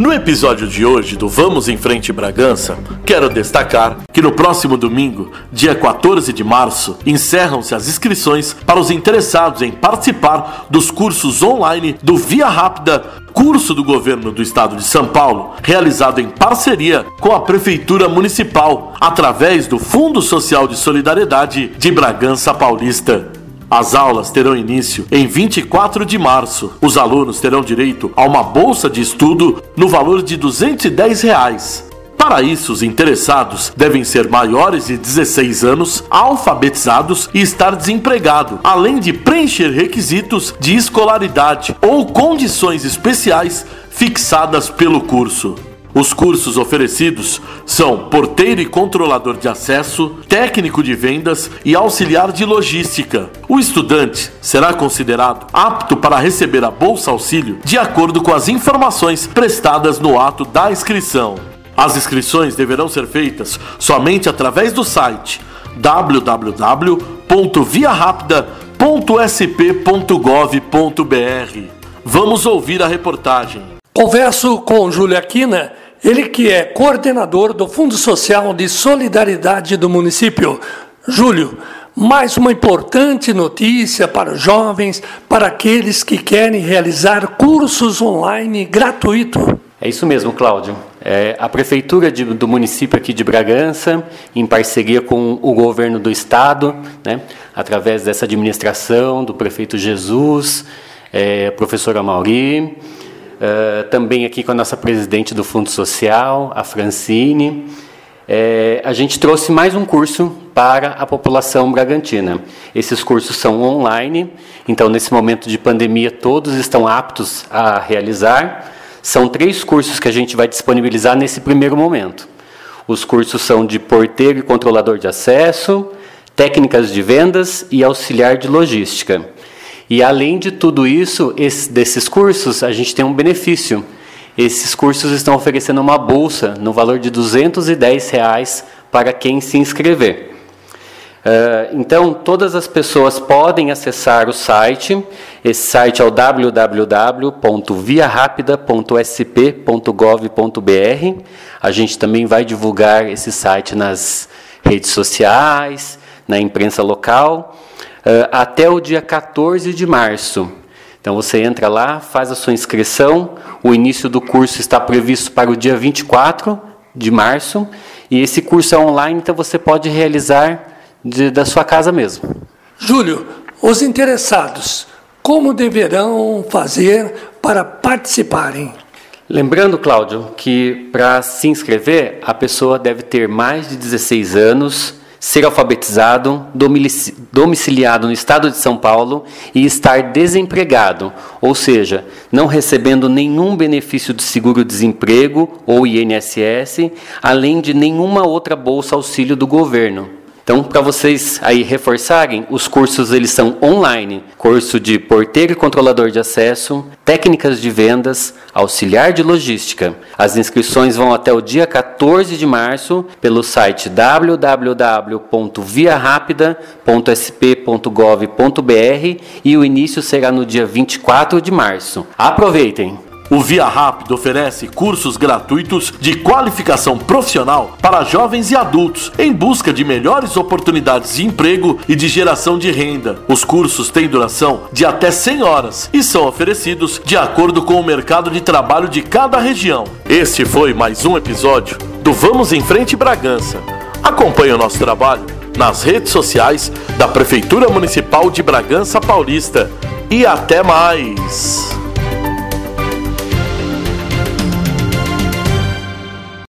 No episódio de hoje do Vamos em Frente Bragança, quero destacar que no próximo domingo, dia 14 de março, encerram-se as inscrições para os interessados em participar dos cursos online do Via Rápida, curso do governo do estado de São Paulo, realizado em parceria com a Prefeitura Municipal, através do Fundo Social de Solidariedade de Bragança Paulista. As aulas terão início em 24 de março. Os alunos terão direito a uma bolsa de estudo no valor de 210 reais. Para isso, os interessados devem ser maiores de 16 anos, alfabetizados e estar desempregado, além de preencher requisitos de escolaridade ou condições especiais fixadas pelo curso. Os cursos oferecidos são porteiro e controlador de acesso, técnico de vendas e auxiliar de logística. O estudante será considerado apto para receber a bolsa auxílio de acordo com as informações prestadas no ato da inscrição. As inscrições deverão ser feitas somente através do site www.viarapida.sp.gov.br. Vamos ouvir a reportagem. Converso com Júlio Aquina, ele que é coordenador do Fundo Social de Solidariedade do município. Júlio, mais uma importante notícia para os jovens, para aqueles que querem realizar cursos online gratuitos. É isso mesmo, Cláudio. É, a Prefeitura de, do município aqui de Bragança, em parceria com o governo do estado, né, através dessa administração do prefeito Jesus, é, professora Mauri, é, também aqui com a nossa presidente do Fundo Social, a Francine, é, a gente trouxe mais um curso para a população bragantina. Esses cursos são online, então nesse momento de pandemia todos estão aptos a realizar. São três cursos que a gente vai disponibilizar nesse primeiro momento. Os cursos são de porteiro e controlador de acesso, técnicas de vendas e auxiliar de logística. E além de tudo isso, esse, desses cursos, a gente tem um benefício. Esses cursos estão oferecendo uma bolsa no valor de 210 reais para quem se inscrever. Uh, então, todas as pessoas podem acessar o site. Esse site é o www.viarapida.sp.gov.br. A gente também vai divulgar esse site nas redes sociais, na imprensa local, até o dia 14 de março. Então, você entra lá, faz a sua inscrição. O início do curso está previsto para o dia 24 de março. E esse curso é online, então você pode realizar de, da sua casa mesmo. Júlio, os interessados, como deverão fazer para participarem? Lembrando, Cláudio, que para se inscrever, a pessoa deve ter mais de 16 anos, ser alfabetizado, domiciliado no estado de São Paulo e estar desempregado, ou seja, não recebendo nenhum benefício de seguro-desemprego ou INSS, além de nenhuma outra bolsa auxílio do governo. Então, para vocês aí reforçarem, os cursos eles são online. Curso de porteiro e controlador de acesso, técnicas de vendas, auxiliar de logística. As inscrições vão até o dia 14 de março pelo site www.viarapida.sp.gov.br e o início será no dia 24 de março. Aproveitem! O Via Rápido oferece cursos gratuitos de qualificação profissional para jovens e adultos em busca de melhores oportunidades de emprego e de geração de renda. Os cursos têm duração de até 100 horas e são oferecidos de acordo com o mercado de trabalho de cada região. Este foi mais um episódio do Vamos em Frente Bragança. Acompanhe o nosso trabalho nas redes sociais da Prefeitura Municipal de Bragança Paulista. E até mais!